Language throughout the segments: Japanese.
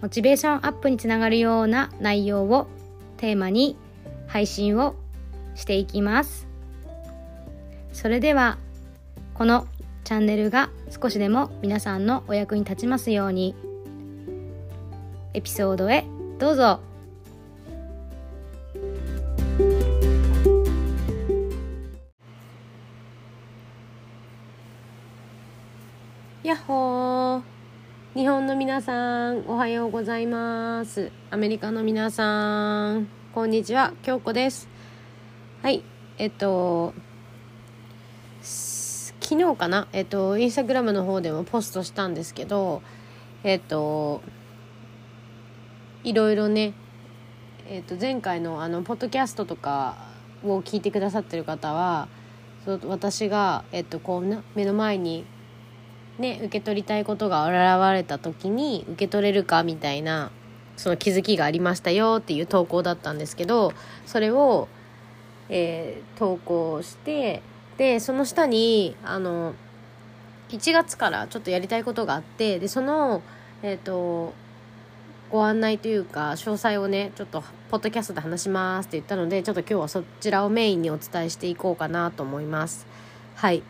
モチベーションアップにつながるような内容をテーマに配信をしていきます。それではこのチャンネルが少しでも皆さんのお役に立ちますようにエピソードへどうぞ。やっほー。日本の皆さんおはようございます。アメリカの皆さんこんにちは。京子です。はい。えっと昨日かな？えっとインスタグラムの方でもポストしたんですけどえっといろいろねえっと前回のあのポッドキャストとかを聞いてくださってる方はそう私が、えっと、こうな目の前にね、受け取りたいことが現れた時に受け取れるかみたいなその気づきがありましたよっていう投稿だったんですけどそれを、えー投稿してでその下にあの1月からちょっとやりたいことがあってでその、えー、とご案内というか詳細をねちょっとポッドキャストで話しますって言ったのでちょっと今日はそちらをメインにお伝えしていこうかなと思います。はい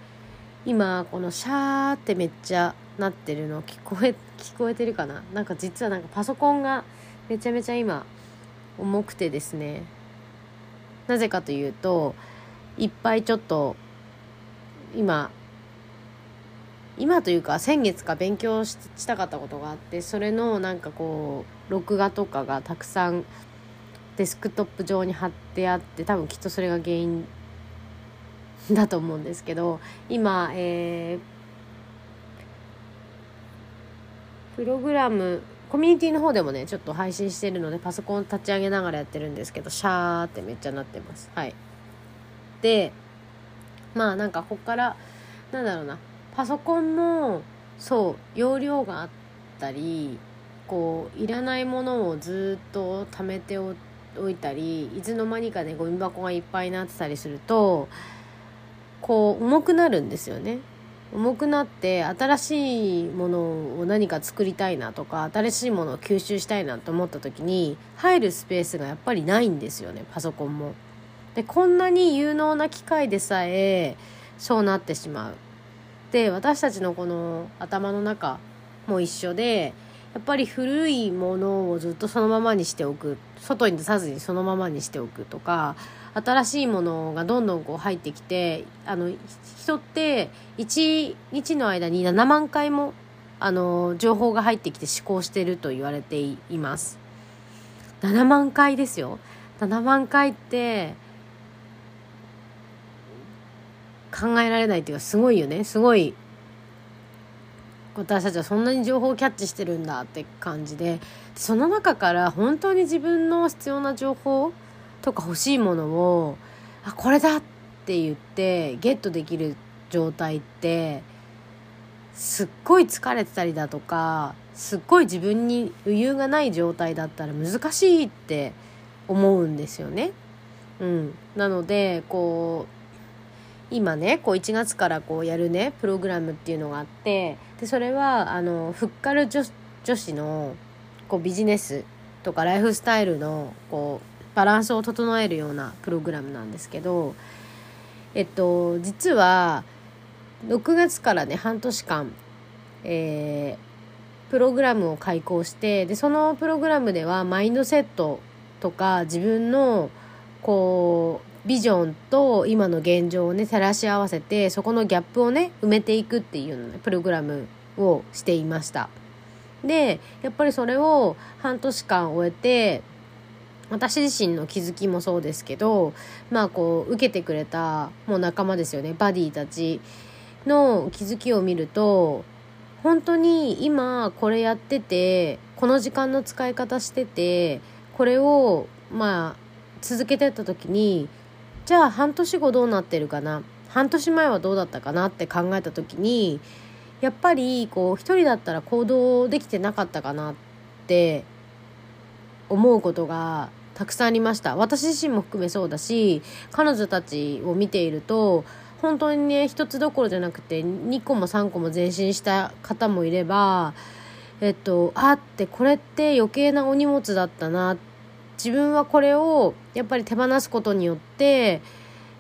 今このシャーってめっちゃなってるの聞こえ 聞こえてるかな？なんか実はなんかパソコンがめちゃめちゃ今重くてですね。なぜかというといっぱいちょっと今今というか先月か勉強ししたかったことがあってそれのなんかこう録画とかがたくさんデスクトップ上に貼ってあって多分きっとそれが原因だと思うんですけど今、えープログラムコミュニティの方でもねちょっと配信してるのでパソコン立ち上げながらやってるんですけどシャーってめっちゃなってます。はい。でまあなんかこっからなんだろうな。パソコンもそう容量があったりこういらないものをずっと貯めておいたりいつの間にかねゴミ箱がいっぱいになってたりするとこう重くなるんですよね重くなって新しいものを何か作りたいなとか新しいものを吸収したいなと思った時に入るスペースがやっぱりないんですよねパソコンも。でこんなに有能な機械でさえそうなってしまう。で私たちのこの頭の中も一緒でやっぱり古いものをずっとそのままにしておく外に出さずにそのままにしておくとか新しいものがどんどんこう入ってきてあの人って1日の間に7万回もあの情報が入ってきて思考してると言われています。7万回ですよ。7万回って考えられないっていうかすごいよね。すごい私たちはそんなに情報をキャッチしてるんだって感じで。その中から本当に自分の必要な情報とか欲しいものをあこれだって言ってゲットできる状態ってすっごい疲れてたりだとかすっごい自分に余裕がない状態だったら難しいって思うんですよね。うん、なのでこう今ねこう1月からこうやるねプログラムっていうのがあってでそれはあのフッカル女女子のこうビジネスとかライフスタイルのこうバランスを整えるようなプログラムなんですけどえっと実は6月からね半年間、えープログラムを開講してでそのプログラムではマインドセットとか自分のこうビジョンと今の現状をね照らし合わせてそこのギャップをね埋めていくっていうねプログラムをしていました。でやっぱりそれを半年間終えて私自身の気づきもそうですけどまあこう受けてくれたもう仲間ですよね。バディたちの気づきを見ると本当に今これやっててこの時間の使い方しててこれをまあ続けてった時にじゃあ半年後どうなってるかな？半年前はどうだったかな？って考えた時にやっぱりこう一人だったら行動できてなかったかな？って思うことがたくさんありました。私自身も含めそうだし彼女たちを見ていると本当にね一つどころじゃなくて2個も3個も前進した方もいればえっとあってこれって余計なお荷物だったな。自分はこれをやっぱり手放すことによって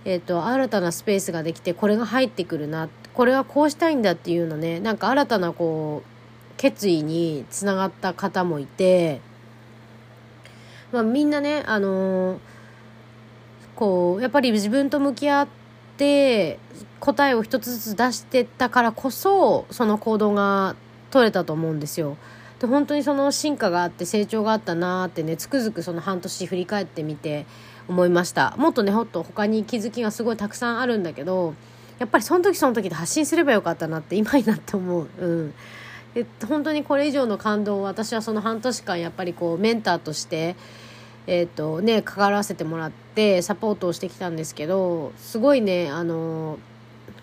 えっと新たなスペースができてこれが入ってくるな。これはこうしたいんだっていうのねなんか新たなこう決意につながった方もいて、まあ、みんなねあのー、こうやっぱり自分と向き合って答えを一つずつ出してたからこそその行動が取れたと思うんですよ。で本当にその進化があって成長があったなーってねつくづくその半年振り返ってみて思いました。もっとねほっと他に気づきがすごいたくさんあるんだけどやっぱりその時その時で発信すればよかったなって今になって思う。うん。で本当にこれ以上の感動を私はその半年間やっぱりこうメンターとしてえ、ー、とね関わらせてもらってサポートをしてきたんですけどすごいねあの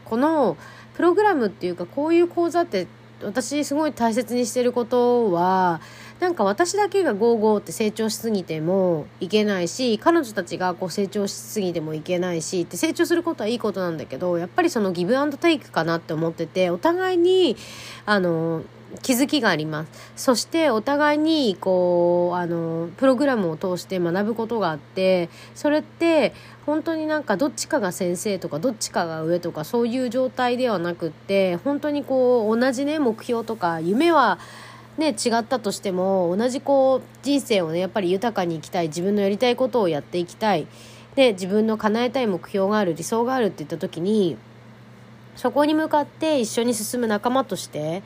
このプログラムっていうかこういう講座って私すごい大切にしてることはなんか私だけがゴーゴーって成長しすぎてもいけないし彼女たちがこう成長しすぎてもいけないしって成長することはいいことなんだけどやっぱりそのギブアンドテイクかなって思っててお互いにあの気づきがあります。そしてお互いにこうあのプログラムを通して学ぶことがあってそれって本当になんかどっちかが先生とかどっちかが上とかそういう状態ではなくって本当にこう同じね目標とか夢はね違ったとしても同じこう人生をねやっぱり豊かに生きたい自分のやりたいことをやっていきたいで自分の叶えたい目標がある理想があるって言った時にそこに向かって一緒に進む仲間として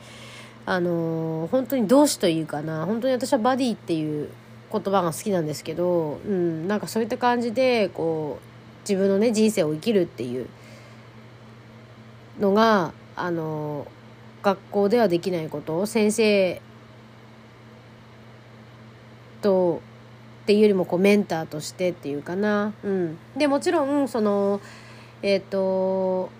あのー、本当に同志というかな本当に私はバディっていう言葉が好きなんですけど、うん、なんかそういった感じでこう自分のね人生を生きるっていうのがあの、学校ではできないこと先生とっていうよりもこうメンターとしてっていうかな、うん、でもちろんそのえっ、ー、と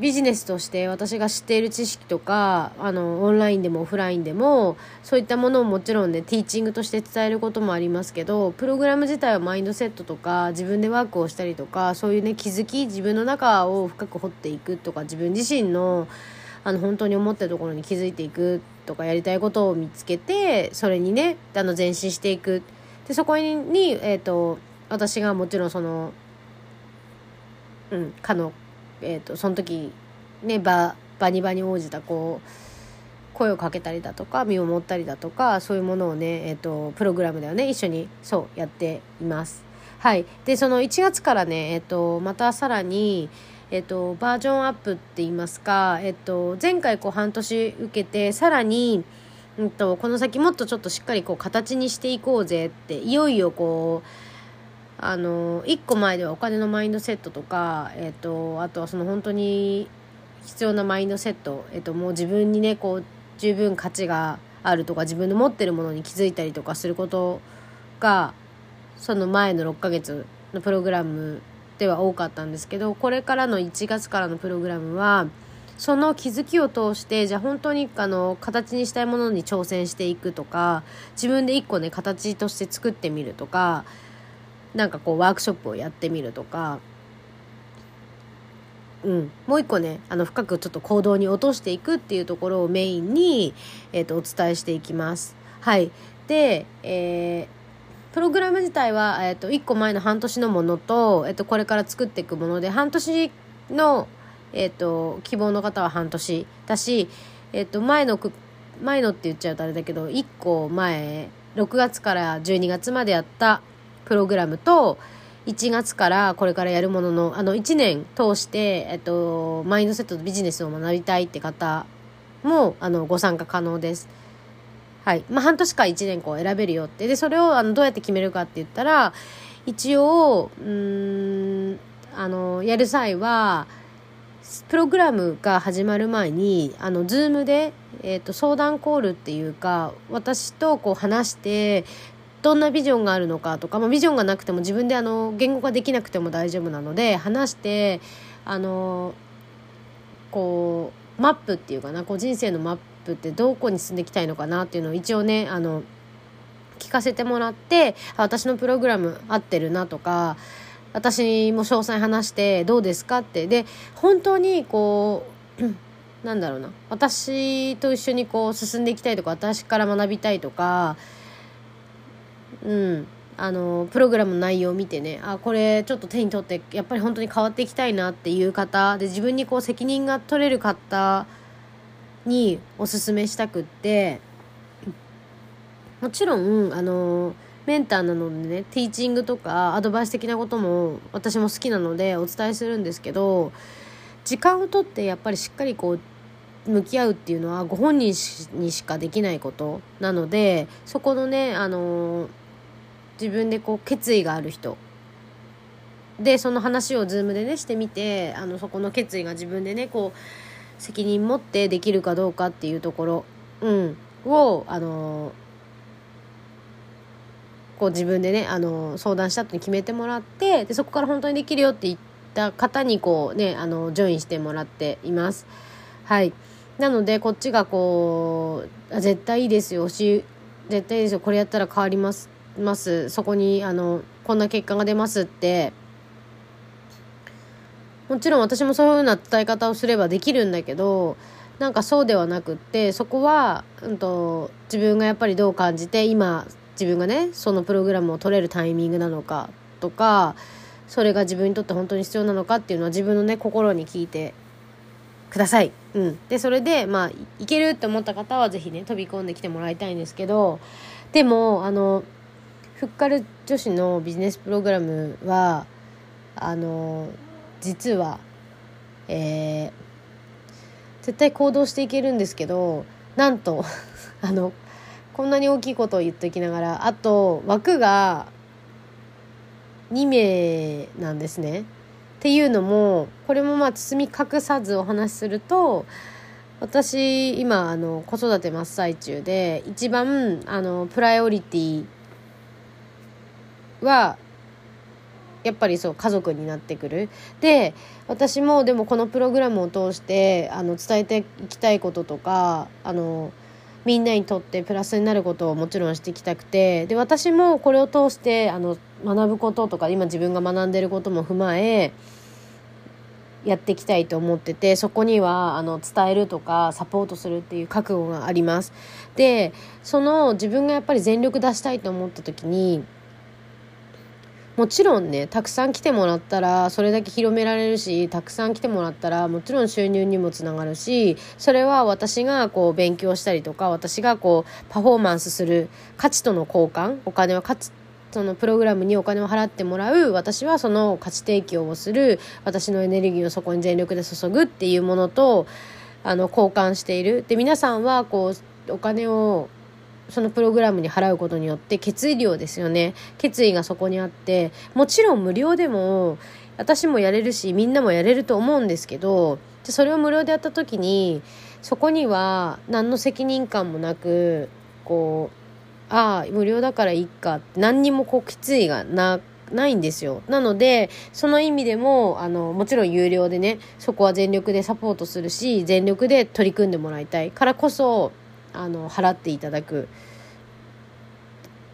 ビジネスとして私が知っている知識とかあのオンラインでもオフラインでもそういったものをもちろんねティーチングとして伝えることもありますけどプログラム自体はマインドセットとか自分でワークをしたりとかそういうね気づき自分の中を深く掘っていくとか自分自身のあの本当に思ってるところに気づいていくとかやりたいことを見つけてそれにねあの前進していく。でそこに、えーと、私がもちろんそのうんかのえーと、その時ね場場に場に応じたこう声をかけたりだとか見守ったりだとかそういうものをね、えーと、プログラムではね一緒にそうやっています。はい、でその1月からね、えーと、またさらに、えー、とバージョンアップって言いますか、えー、と前回こう半年受けてさらに、うんとこの先もっとちょっとしっかりこう形にしていこうぜっていよいよこうあの1個前ではお金のマインドセットとか、えーと、あとはその本当に必要なマインドセット、えーと、もう自分にねこう十分価値があるとか自分の持ってるものに気づいたりとかすることがその前の6ヶ月のプログラムでは多かったんですけどこれからの1月からのプログラムはその気づきを通してじゃあ本当にあの形にしたいものに挑戦していくとか自分で1個ね形として作ってみるとかなんかこうワークショップをやってみるとか、うん、もう一個ねあの深くちょっと行動に落としていくっていうところをメインに、えーと、お伝えしていきます。はい。で、えー、プログラム自体は、えーと、1個前の半年のものと,、えーと、これから作っていくもので半年の、えー、と希望の方は半年だし、えー、と前の前のって言っちゃうとあれだけど1個前6月から12月までやったプログラムと、1月からこれからやるものの、あの、1年通して、えっと、マインドセットとビジネスを学びたいって方も、あの、ご参加可能です。はい。まあ、半年か1年こう選べるよって。で、それを、あの、どうやって決めるかって言ったら、一応、うん、あの、やる際は、プログラムが始まる前に、あの、ズームで、え、ー、と、相談コールっていうか、私とこう話して、どんなビジョンがあるのかとか、まあ、ビジョンがなくても自分であの言語化できなくても大丈夫なので話してあのこうマップっていうかなこう人生のマップってどこに進んでいきたいのかなっていうのを一応ねあの聞かせてもらって私のプログラム合ってるなとか私も詳細話してどうですかって。で本当にこうなんだろうな。私と一緒にこう進んでいきたいとか私から学びたいとかうん。あのプログラムの内容を見てねあこれちょっと手に取ってやっぱり本当に変わっていきたいなっていう方で自分にこう責任が取れる方におすすめしたくってもちろんあのメンターなのでねティーチングとかアドバイス的なことも私も好きなのでお伝えするんですけど時間をとってやっぱりしっかりこう向き合うっていうのはご本人にしかできないことなのでそこのねあの自分でこう決意がある人。でその話を Zoom でねしてみてあのそこの決意が自分でねこう責任持ってできるかどうかっていうところ、うん、をあのこう自分でねあの相談した後に決めてもらってでそこから本当にできるよって言った方にこうねあのジョインしてもらっています。はい。なのでこっちがこうあ絶対いいですよし絶対いいですよこれやったら変わります。ます。そこにあのこんな結果が出ますって。もちろん私もそういうふうな伝え方をすればできるんだけどなんかそうではなくってそこは、うんと自分がやっぱりどう感じて今自分がねそのプログラムを取れるタイミングなのかとかそれが自分にとって本当に必要なのかっていうのは自分のね心に聞いてください。うん、でそれでまあいけるって思った方は是非ね飛び込んできてもらいたいんですけどでもあのフッカル女子のビジネスプログラムはあの実は、えー、絶対行動していけるんですけどなんと あのこんなに大きいことを言っておきながらあと枠が2名なんですね。っていうのもこれもまあ包み隠さずお話しすると私今あの子育て真っ最中で一番あのプライオリティはやっぱりそう家族になってくるで私もでもこのプログラムを通してあの伝えていきたいこととかあのみんなにとってプラスになることをもちろんしていきたくてで私もこれを通してあの学ぶこととか今自分が学んでることも踏まえやっていきたいと思っててそこにはあの伝えるとかサポートするっていう覚悟があります。でその自分がやっぱり全力出したいと思った時にもちろんねたくさん来てもらったらそれだけ広められるしたくさん来てもらったらもちろん収入にもつながるしそれは私がこう勉強したりとか私がこうパフォーマンスする価値との交換お金は価値そのプログラムにお金を払ってもらう私はその価値提供をする私のエネルギーをそこに全力で注ぐっていうものとあの交換している。で皆さんはこうお金をそのプログラムに払うことによって決意量ですよね決意がそこにあってもちろん無料でも私もやれるしみんなもやれると思うんですけどそれを無料でやった時にそこには何の責任感もなくこうああ無料だからいいかって何にもこう決意がなないんですよ。なので、その意味でも、あの、もちろん有料でね、そこは全力でサポートするし、全力で取り組んでもらいたいからこそ、あの払っていただく、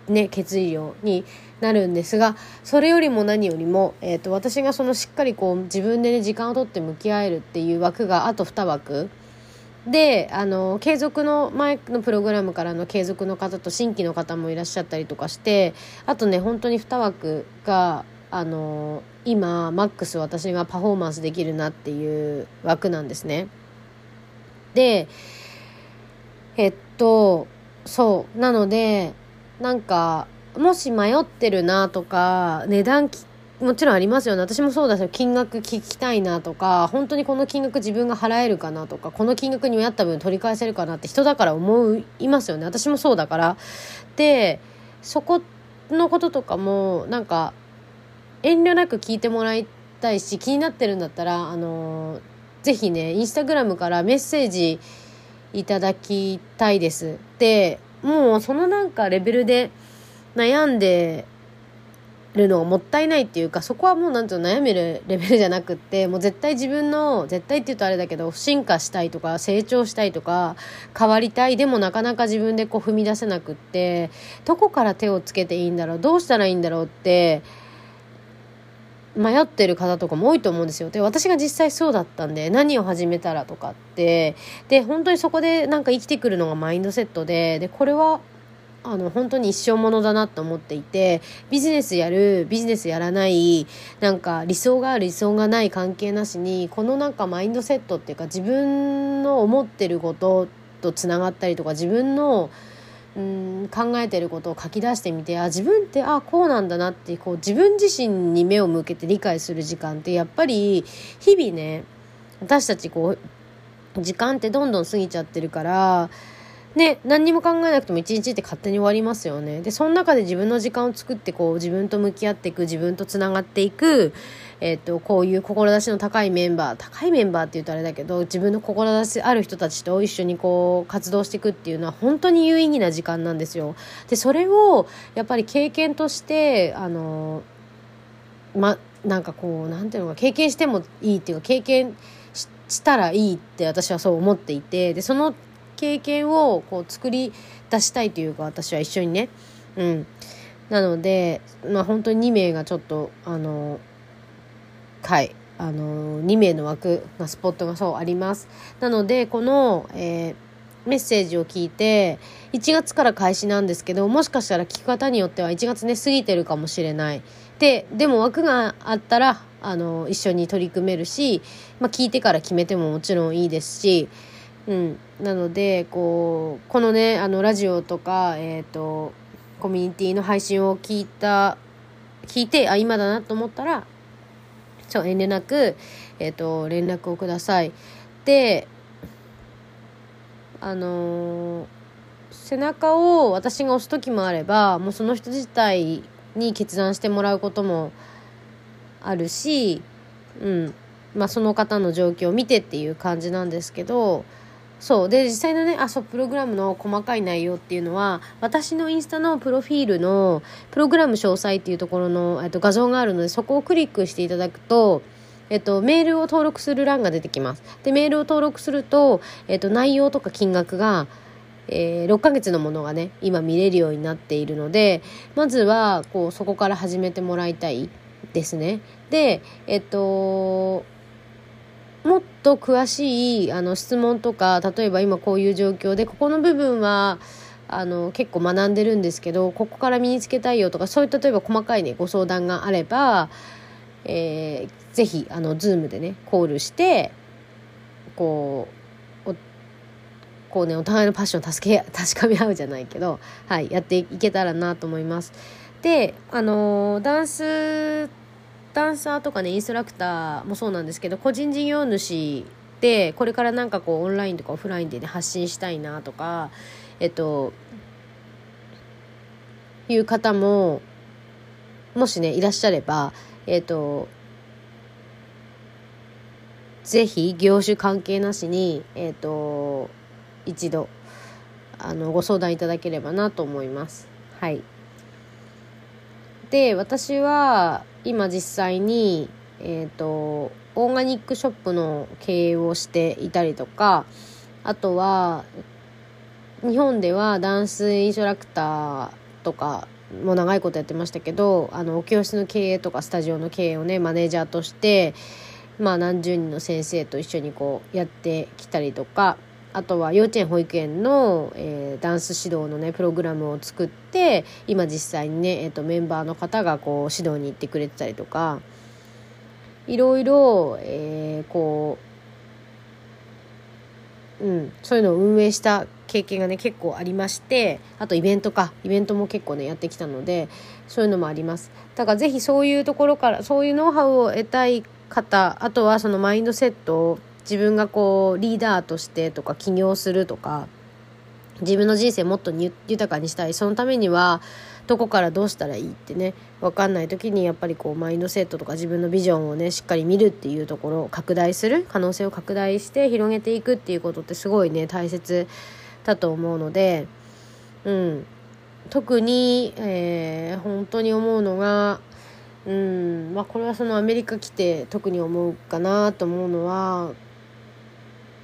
ね、決意量になるんですがそれよりも何よりも、えーと、私がそのしっかりこう自分でね時間を取って向き合えるっていう枠があと2枠であの継続の前のプログラムからの継続の方と新規の方もいらっしゃったりとかしてあとね本当に2枠があの今マックス私がパフォーマンスできるなっていう枠なんですね。でえっと、そう。なので、なんか、もし迷ってるなとか、値段もちろんありますよね。私もそうだし、金額聞きたいなとか、本当にこの金額自分が払えるかなとか、この金額に見合った分取り返せるかなって人だから思いますよね。私もそうだから。で、そこのこととかも、なんか、遠慮なく聞いてもらいたいし、気になってるんだったら、あの、ぜひね、インスタグラムからメッセージ、いただきたいです。で、もうそのなんかレベルで悩んでるのがもったいないっていうかそこはもうなんていうの悩めるレベルじゃなくってもう絶対自分の絶対って言うとあれだけど進化したいとか成長したいとか変わりたいでもなかなか自分でこう踏み出せなくってどこから手をつけていいんだろうどうしたらいいんだろうって迷ってる方とかも多いと思うんですよ。で、私が実際そうだったんで、何を始めたらとかって、で、本当にそこでなんか生きてくるのがマインドセットで、で、これはあの本当に一生ものだなと思っていてビジネスやるビジネスやらないなんか理想がある理想がない関係なしにこのなんかマインドセットっていうか自分の思ってることとつながったりとか自分のうん考えてることを書き出してみてあ自分ってあこうなんだなってこう自分自身に目を向けて理解する時間ってやっぱり日々ね私たちこう時間ってどんどん過ぎちゃってるからね、何にも考えなくても一日って勝手に終わりますよね。で、その中で自分の時間を作って、こう、自分と向き合っていく、自分とつながっていく、えっ、と、こういう志の高いメンバー、高いメンバーって言うとあれだけど、自分の志ある人たちと一緒にこう、活動していくっていうのは本当に有意義な時間なんですよ。で、それを、やっぱり経験として、あの、ま、なんかこう、なんていうのか、経験してもいいっていうか、経験したらいいって私はそう思っていて、で、その経験をこう作り出したいというか私は一緒にね。うん。なのでまあ本当に2名がちょっとあのはい。あの2名の枠がスポットがそうあります。なのでこの、えー、メッセージを聞いて1月から開始なんですけどもしかしたら聞き方によっては1月ね過ぎてるかもしれない。ででも枠があったらあの一緒に取り組めるし、まあ、聞いてから決めてももちろんいいですしうん、なのでこうこのねあのラジオとか、えーと、コミュニティの配信を聞いた聞いてあ今だなと思ったらそう遠慮なく、えーと、連絡をください。であのー、背中を私が押す時もあればもうその人自体に決断してもらうこともあるし、うんまあ、その方の状況を見てっていう感じなんですけどそうで実際のねあそうプログラムの細かい内容っていうのは私のインスタのプロフィールのプログラム詳細っていうところの、えっと、画像があるのでそこをクリックしていただくとえっと、メールを登録する欄が出てきます。で、メールを登録すると、えっと、内容とか金額が、えー、6ヶ月のものがね、今見れるようになっているので、まずは、こう、そこから始めてもらいたいですね。で、えっと、もっと詳しいあの質問とか例えば今こういう状況でここの部分はあの結構学んでるんですけどここから身につけたいよとかそういった例えば細かいねご相談があれば、えー、ぜひあの Zoom でねコールしてこうこうねお互いのパッションを助け 確かめ合うじゃないけど、はい、やっていけたらなと思います。であのダンスダンサーとかねインストラクターもそうなんですけど個人事業主でこれからなんかこうオンラインとかオフラインでね発信したいなとかえっという方ももしねいらっしゃればえっとぜひ業種関係なしにえっと一度あのご相談いただければなと思います。はい。で私は今実際にえっ、ー、とオーガニックショップの経営をしていたりとかあとは日本ではダンスインストラクターとかも長いことやってましたけどあのお教室の経営とかスタジオの経営をねマネージャーとしてまあ何十人の先生と一緒にこうやってきたりとかあとは幼稚園保育園の、えー、ダンス指導のねプログラムを作って今実際にね、えーと、メンバーの方がこう指導に行ってくれてたりとかいろいろ、えー、こう、うん、そういうのを運営した経験がね結構ありましてあとイベントかイベントも結構ねやってきたのでそういうのもあります。だから是非そういうところからそういうノウハウを得たい方あとはそのマインドセットを自分がこうリーダーとしてとか起業するとか自分の人生もっと豊かにしたい。そのためにはどこからどうしたらいいってね分かんない時にやっぱりこうマインドセットとか自分のビジョンをねしっかり見るっていうところを拡大する可能性を拡大して広げていくっていうことってすごいね大切だと思うのでうん。特に、えー、本当に思うのがうん。まあこれはそのアメリカ来て特に思うかなと思うのは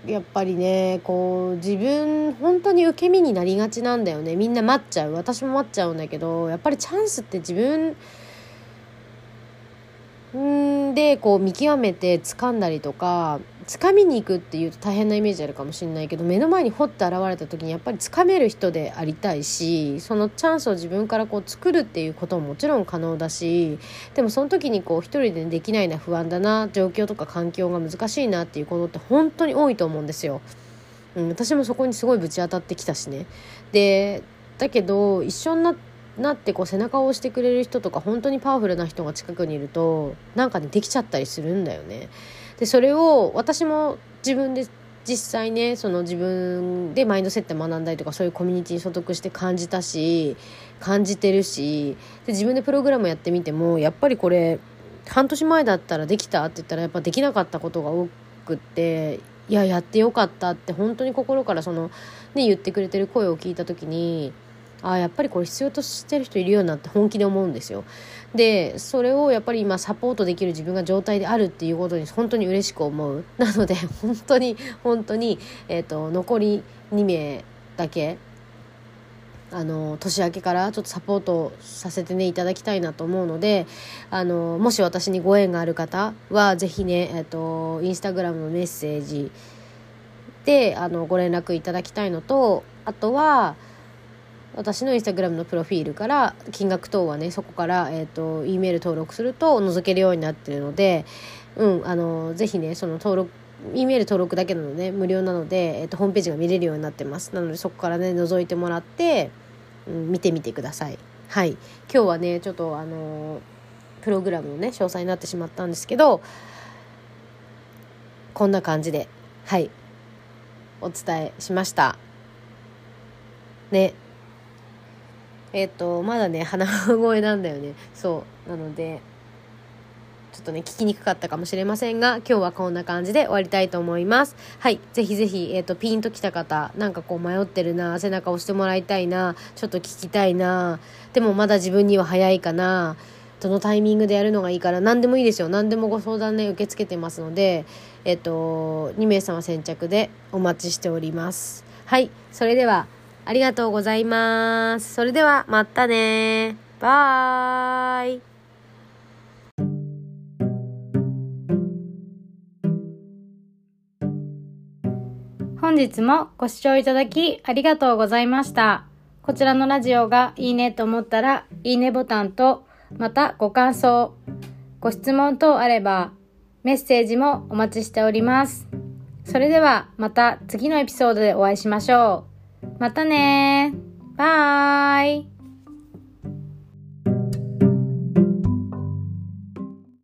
やっぱりねこう自分本当に受け身になりがちなんだよね。みんな待っちゃう。私も待っちゃうんだけどやっぱりチャンスって自分でこう見極めて掴んだりとか掴みに行くっていうと大変なイメージあるかもしれないけど目の前に掘って現れた時にやっぱり掴める人でありたいしそのチャンスを自分からこう作るっていうことももちろん可能だしでもその時にこう一人でできないな不安だな状況とか環境が難しいなっていうことって本当に多いと思うんですよ。うん、私もそこにすごいぶち当たってきたしね。でだけど一緒になってなってこう背中を押してくれる人とか本当にパワフルな人が近くにいるとなんかねできちゃったりするんだよね。でそれを私も自分で実際ねその自分でマインドセット学んだりとかそういうコミュニティに所属して感じたし感じてるしで自分でプログラムやってみてもやっぱりこれ半年前だったらできたって言ったらやっぱできなかったことが多くっていややってよかったって本当に心からそのね言ってくれてる声を聞いた時にあやっぱりこれ必要としてる人いるよなって本気で思うんですよ。でそれをやっぱり今サポートできる自分が状態であるっていうことに本当に嬉しく思う。なので本当に本当に、えーと、残り2名だけあの年明けからちょっとサポートさせてねいただきたいなと思うのであのもし私にご縁がある方は是非ね、えー、とインスタグラムのメッセージであのご連絡いただきたいのとあとは私のインスタグラムのプロフィールから金額等はねそこから、えーと、E メール登録すると覗けるようになってるので、うん、あのぜひねその登録 E メール登録だけなので無料なので、えーと、ホームページが見れるようになってます。なのでそこからね覗いてもらって、うん、見てみてください。はい。今日はねちょっとあのプログラムのね詳細になってしまったんですけどこんな感じではい。お伝えしました。ね。えっ、ー、とまだね鼻声なんだよね。そう。なのでちょっとね聞きにくかったかもしれませんが今日はこんな感じで終わりたいと思います。はい。ぜひぜひ、えーと、ピンときた方なんかこう迷ってるな背中押してもらいたいなちょっと聞きたいなでもまだ自分には早いかなどのタイミングでやるのがいいから何でもいいですよ。何でもご相談ね受け付けてますのでえっ、と2名様先着でお待ちしております。はい。それではありがとうございます。それではまたね。バイ。本日もご視聴いただきありがとうございました。こちらのラジオがいいねと思ったら、いいねボタンと、またご感想、ご質問等あれば、メッセージもお待ちしております。それではまた次のエピソードでお会いしましょう。またねバイ。